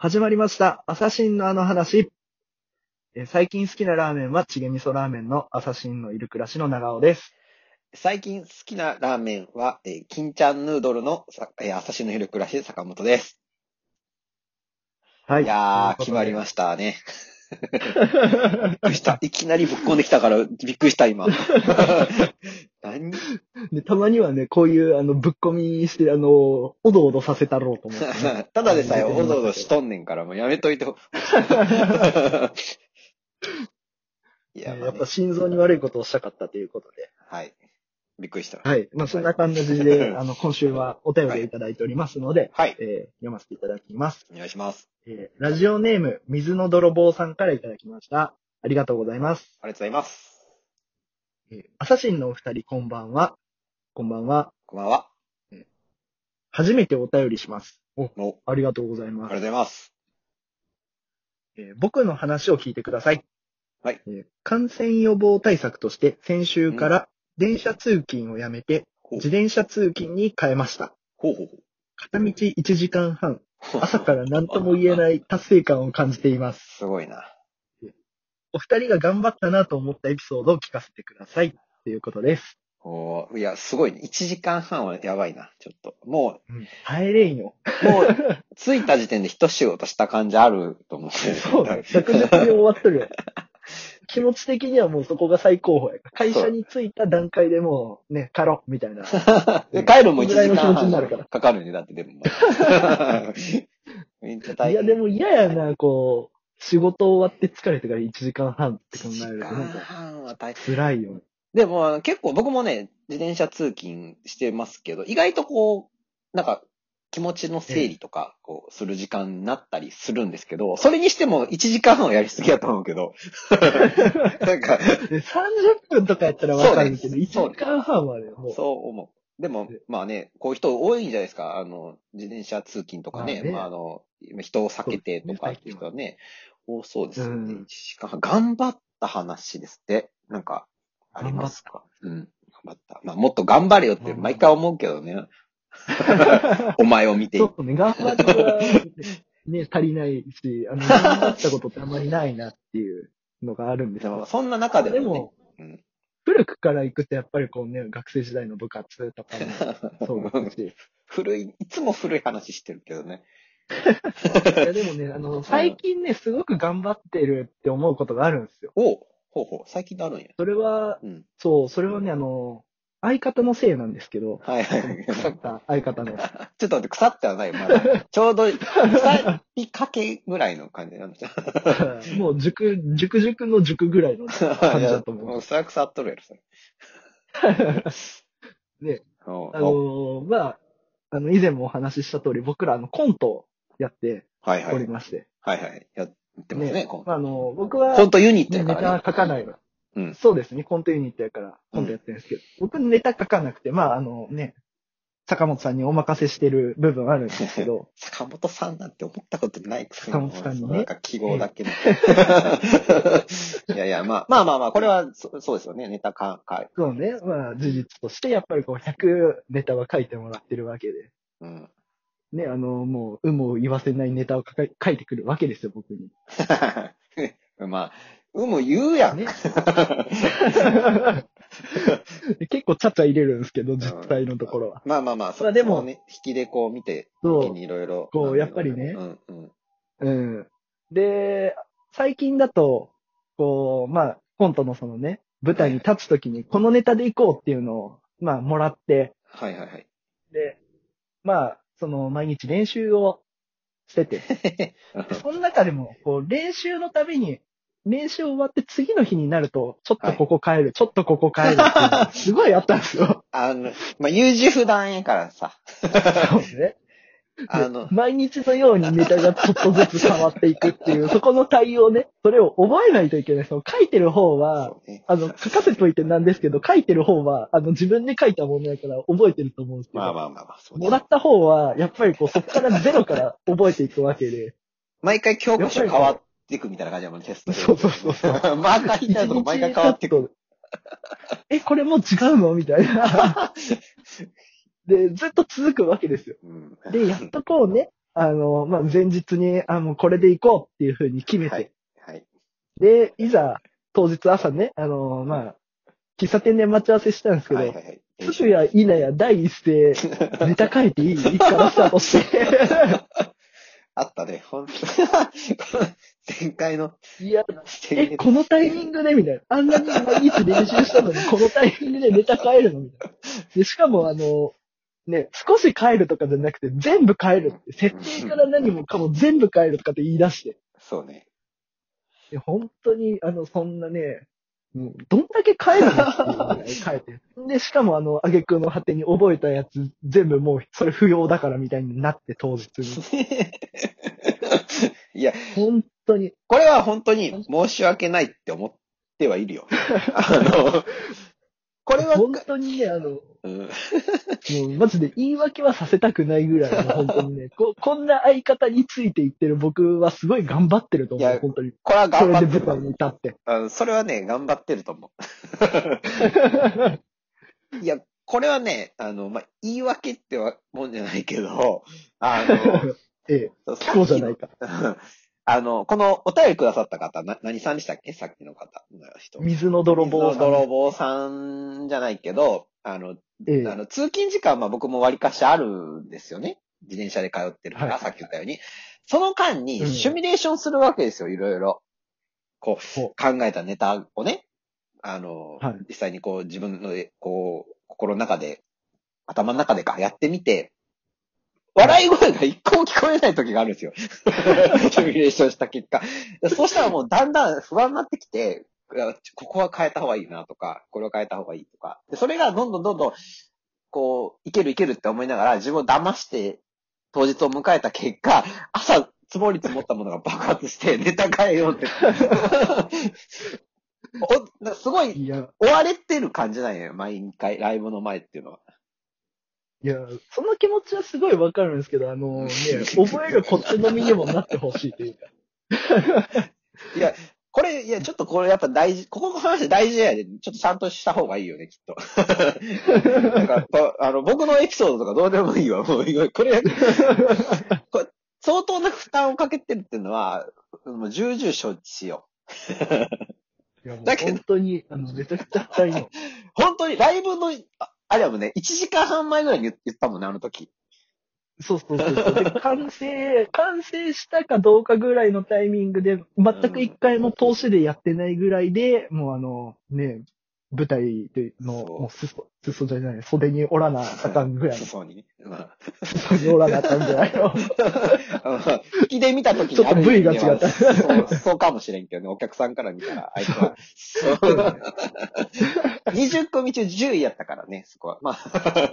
始まりました。アサシンのあの話。えー最近好きなラーメンはチゲ味噌ラーメンのアサシンのいる暮らしの長尾です。最近好きなラーメンは、えー金ちゃんヌードルのさ、えー、朝日の昼暮らし坂本です。はいやー、決まりまししたね。びっくりした。いきなりぶっこんできたから、びっくりした、今。何？でたまにはね、こういう、あの、ぶっ込みして、あの、おどおどさせたろうと思ってね、ただでさえおどおどしとんねんから、もうやめといてほ。いや、まあねえーやっぱ心臓に悪いことをしたかったということで。はい。びっくりした。はい。まあ、そんな感じで、あの、今週はお便りをいただいておりますので、はい。えー読ませていただきます。お願いします。えーラジオネーム、水の泥棒さんからいただきました。ありがとうございます。ありがとうございます。えーアサシンのお二人、こんばんは。こんばんは。こんばんは。初めてお便りします。お、お、ありがとうございあります。がとうございます。えー僕の話を聞いてください。はいえー感染予防対策として、先週から電車通勤をやめて、ほう自転車通勤に変えました。ほうほう片道1時間半、ほう。朝から何とも言えない 達成感を感じています。すごいな。お二人が頑張ったなと思ったエピソードを聞かせてください。ということです。おーいや、すごいね。1時間半はやばいな、ちょっと。もうん、耐えれんよ。う、もう、着いた時点で一仕事した感じあると思う。そうだね。着実に終わっとるよ。気持ち的にはもうそこが最高峰や。会社に着いた段階でもう、ね、帰ろう、みたいな。で帰るも1時間ぐらいの気持ちになるから半かかるね、だってでも。めっちゃ大変。いや、でも嫌やな、こう、仕事終わって疲れてから1時間半って考1時えると、間なんか半は大変。辛いよね。でも、結構僕もね、自転車通勤してますけど、意外とこう、なんか、気持ちの整理とか、こう、する時間になったりするんですけど、それにしても1時間半はやりすぎやと思うけど、なんか、で30分とかやったらわかるけど、そうね1時間半はね、もう。そう思う。でも、まあね、こういう人多いんじゃないですか。あの、自転車通勤とかね。まあねまあ、あの、人を避けてとかっていう人はね、多そうですよね。うん1時間半頑張った話ですって。なんか、ありますか？うん。頑張った。まあ、もっと頑張れよって毎回思うけどね。お前を見てちょ。っとね、頑張りは、ね、足りないし、あの、頑張ったことってあんまりないなっていうのがあるんですよ。そんな中でも、ね、でも、うん古くから行くとやっぱりこうね、学生時代の部活とかも そうですし。古い、いつも古い話してるけどね。いやでもね、あの、最近ね、すごく頑張ってるって思うことがあるんですよ。おうほうほう、最近あるんや。それは、うん。そう、それはね、あの、相方のせいなんですけど、はいはい。腐った相方の。ちょっと待って、腐ってはないよ、まだ。ちょうど、腐りかけぐらいの感じなんですよ。もう熟、熟熟の熟ぐらいの感じだと思う。もう、それは腐っとるやろ、それ。で、あのまあ、あの、以前もお話しした通り、僕らあのコントをやってはいはい。おりまして。はいはい。やってますね、コンまあ、あの、僕は、コントユニットねネやからね。タ書かないの。うんそうですね、コントユニットやから、コントやってるんですけど、僕ネタ書かなくて、まあ、あのね、坂本さんにお任せしてる部分あるんですけど、坂本さんなんて思ったことないくせ坂本さんにねなんか記号だけの。いやいや、まあ、まあまあまあ、これはそそうですよね。ネタか、か、そうね、まあ、事実として、やっぱりこう、100ネタは書いてもらってるわけで、うん。ね、あの、もう、有無を言わせないネタを書か書いてくるわけですよ、僕に。まあ、うむ言うやん。ねで 結構ちゃっちゃ入れるんですけど、実際のところは。まあまあまあ、そまあでもね、引きでこう見て、そういろいろ。こうやっぱりねうんうん。うん。で、最近だと、こう、まあ、コントのそのね、舞台に立つときに、このネタで行こうっていうのを、まあ、もらって、はいはいはい。で、まあ、その、毎日練習をしてて、で その中でも、こう、練習のたびに、練習終わって次の日になると、ちょっとここ変える、ちょっとここ変えるっていうのが すごいあったんですよ。あの、まあ、優柔不断やからさ。そうね。あの、毎日のようにネタがちょっとずつ変わっていくっていう、そこの対応ね、それを覚えないといけない。その書いてる方は、ねあの、書かせといてなんですけど、書いてる方は、あの、自分で書いたものやから覚えてると思うんですけど、まあまあまあまあ、そうねもらった方は、やっぱりこう、そこからゼロから覚えていくわけで、毎回教科書変わっていくみたいな感じだもんね、テストで。そうそうそうそうマーカー引いた毎回変わっていく。く。え、これもう違うの？みたいな。で、ずっと続くわけですよ。うんで、やっとこうね、あの、まあ、前日に、あ、もうこれで行こうっていう風に決めて、はい。はい。で、いざ、当日朝ね、あの、まあ、喫茶店で待ち合わせしたんですけど、はいはいはい。すぐやいなや第一声、ネタ書いていい？からスタートして？あったね、ほんと。前回の、いや、え、このタイミングで？みたいな。あんなに毎日練習したのに、このタイミングでネタ変えるの？みたいな。で、しかもあの、ね、少し変えるとかじゃなくて、全部変えるって、設定から何もかも全部変えるとかって言い出して。そうね。いや本当に、あの、そんなね、もうどんだけ変えるのっていうぐらい 変えて。で、しかもあの、あげくの果てに覚えたやつ、全部もう、それ不要だからみたいになって、当日に。いや、本当に。これは本当に申し訳ないって思ってはいるよ。あの、これは、本当にね、あの、うん、もう、マジで言い訳はさせたくないぐらいの、本当にね、こ、こんな相方についていってる僕はすごい頑張ってると思う、本当に。これはそ頑張ってるれで舞台に立って。あのそれはね、頑張ってると思う。いや、これはね、あの、まあ、言い訳ってはもんじゃないけど、あの、ええ、さっそうじゃないか。あの、このお便りくださった方、な、何さんでしたっけ？さっきの方の人。水の泥棒さん。水の泥棒さんじゃないけど、あの、ええあの通勤時間は僕も割かしあるんですよね。自転車で通ってるから、はいさっき言ったように。その間にうんシミュレーションするわけですよ、いろいろ。こう、ほ考えたネタをね、あの、はい実際にこう自分の、こう、心の中で、頭の中でか、やってみて、笑い声が一個も聞こえない時があるんですよ。シミュレーションした結果。そうしたらもうだんだん不安になってきて、ここは変えた方がいいなとか、これを変えた方がいいとか。でそれがどんどんどんどん、こう、いけるいけるって思いながら自分を騙して当日を迎えた結果、朝積もり積もったものが爆発してネタ変えようって。おなすごい追われてる感じなんよ、毎回、ライブの前っていうのは。いや、その気持ちはすごいわかるんですけど、あのね、覚えがこっちの身にもなってほしいというか。いや、これ、いや、ちょっとこれやっぱ大事、ここの話大事やで、ちょっとちゃんとした方がいいよね、きっと。なんかこあの、僕のエピソードとかどうでもいいわ、もう、これ、これ相当な負担をかけてるっていうのは、もう重々承知しよいやもうだけど本当に、あの、めちゃくちゃ二人の。う。本当にライブの、ああれはもうね、1時間半前ぐらいに言言ったもんね、あの時。そうそうそうそう。で、完成、完成したかどうかぐらいのタイミングで、全く一回も投資でやってないぐらいで、もうあの、ね、舞台での、そうもう裾、裾じゃない、袖におらなあかんぐらいの、そうにね。ま裾におらなあかんぐらいの。あ、あの引きで見た時にちょっと部位が違ったそう、そうかもしれんけどね、お客さんから見たら、あいつは。そう20組 中10位やったからね、そこは。まあ、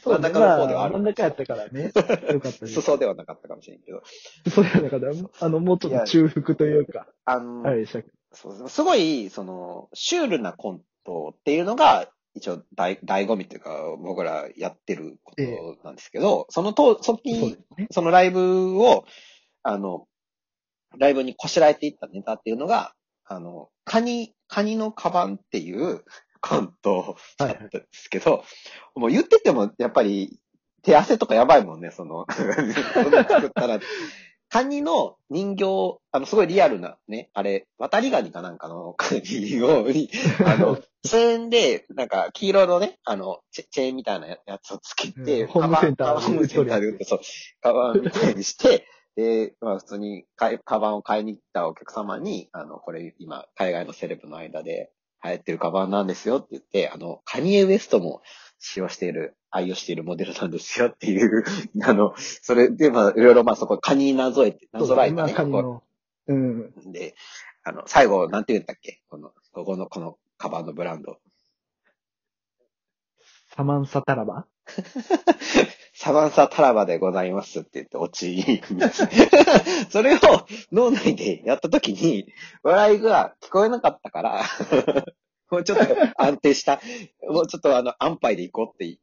そう真ん中の方ではあるま真ん中やったからね。よかったです。裾ではなかったかもしれんけど。そうやだから、あの、もうちょっと中腹というか、あの、あれでしたっけそうすごい、その、シュールなコントっていうのが、一応、大、醍醐味っていうか、僕らやってることなんですけど、そのと、そっき。そのライブを、あの、ライブにこしらえていったネタっていうのが、あの、カニ、カニのカバンっていうコントだったんですけど、もう言ってても、やっぱり、手汗とかやばいもんね、その、そ作ったら。カニの人形、あの、すごいリアルなね、あれ、渡りガニかなんかのカニを、あの、チェーンで、なんか、黄色のね、あの、チェチェーンみたいなやつをつけて、うん。ホームセンターカバンホームセンターで売って、そう、カバンみたいにして、で、まあ普通にかいカバンを買いに来たお客様に、あの、これ今、海外のセレブの間で流行ってるカバンなんですよって言って、あの、カニエ・ウエストも使用している、愛用しているモデルなんですよっていう、あの、それで、まあ、いろいろ、まあそこ、カニなぞえて、なぞらえたね。カニの。うん。で、あの、最後、なんて言ったっけ？この、ここの、このカバンのブランド。サマンサタラバ？サバンサタラバでございますって言って落ち。それを脳内でやったときに、笑いが聞こえなかったから、もうちょっと安定した、もうちょっとあの、安牌で行こうって、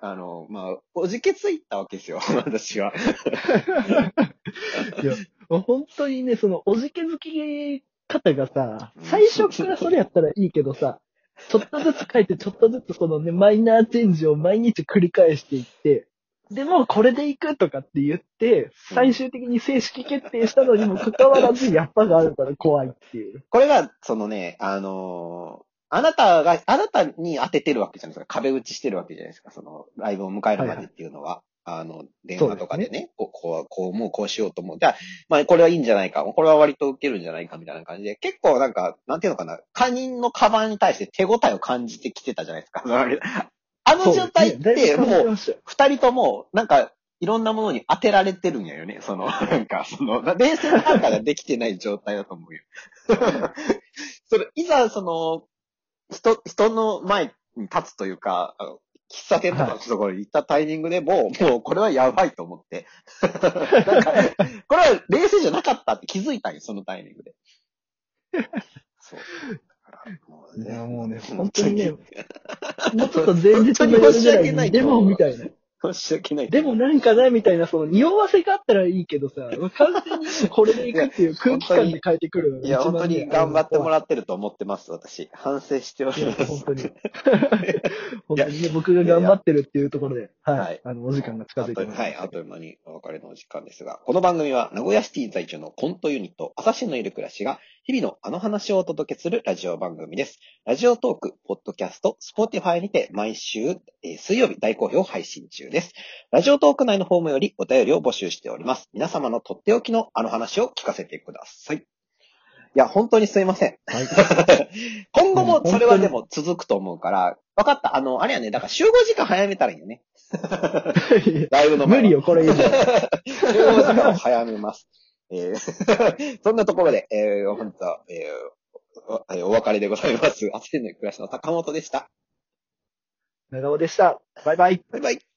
あの、まあ、おじけついたわけですよ、私は。いや、本当にね、その、おじけづき方がさ、最初からそれやったらいいけどさ、ちょっとずつ書いて、ちょっとずつそのね、マイナーチェンジを毎日繰り返していって、でも、これで行くとかって言って、最終的に正式決定したのにもかかわらず、やっぱがあるから怖いっていう。これが、そのね、あのーあなたが、あなたに当ててるわけじゃないですか。壁打ちしてるわけじゃないですか。その、ライブを迎えるまでっていうのは。あの、電話とかでね、こう、こう、こう、もうこうしようと思う。じゃあ、まあ、これはいいんじゃないか。これは割と受けるんじゃないかみたいな感じで、結構なんか、なんていうのかな、他人のカバンに対して手応えを感じてきてたじゃないですか。あの状態って、もう、う、二人とも、なんか、いろんなものに当てられてるんやよね。その、なんか、その、冷静な判断ができてない状態だと思うよ。それ、いざ、その、人、人の前に立つというか、喫茶店とかのところに行ったタイミングでも、もうこれはやばいと思って。なんか、これは冷静じゃなかったって気づいたんよ、そのタイミングで。そう。だからもいやもうね本当にね もうちょっと前日の夜訳ないでもみたいな。申し訳ない。でもなんかなみたいな、その、匂わせがあったらいいけどさ、完全にこれでいくっていう空気感で変えてくるのがいや、本当に頑張ってもう。らってると思ってます、私。反省しております。本当に。本当にね、僕が頑張ってるっていうところで、ははいい。あの、お時間が近づいてます。はい、あっという間にお別れのお時間ですが、この番組は名古屋シティ在住のコントユニット、朝日のいる暮らしが、日々のあの話をお届けするラジオ番組です。 Radiotalk、ポッドキャスト、 Spotify にて毎週、えー水曜日大好評配信中です。 Radiotalk 内のフォームよりお便りを募集しております。皆様のとっておきのあの話を聞かせてください。いや、本当にすいません。はい。今後もそれはでも続くと思うから、分かった。あの、あれやね、だから集合時間早めたらいいよね。ライブの前は無理よ、これ以上。集合時間を早めます。えー そんなところで、えー本日は、えーお別れでございます。アセンの暮らしの高本でした。長尾でした。バイバイ。バイバイ。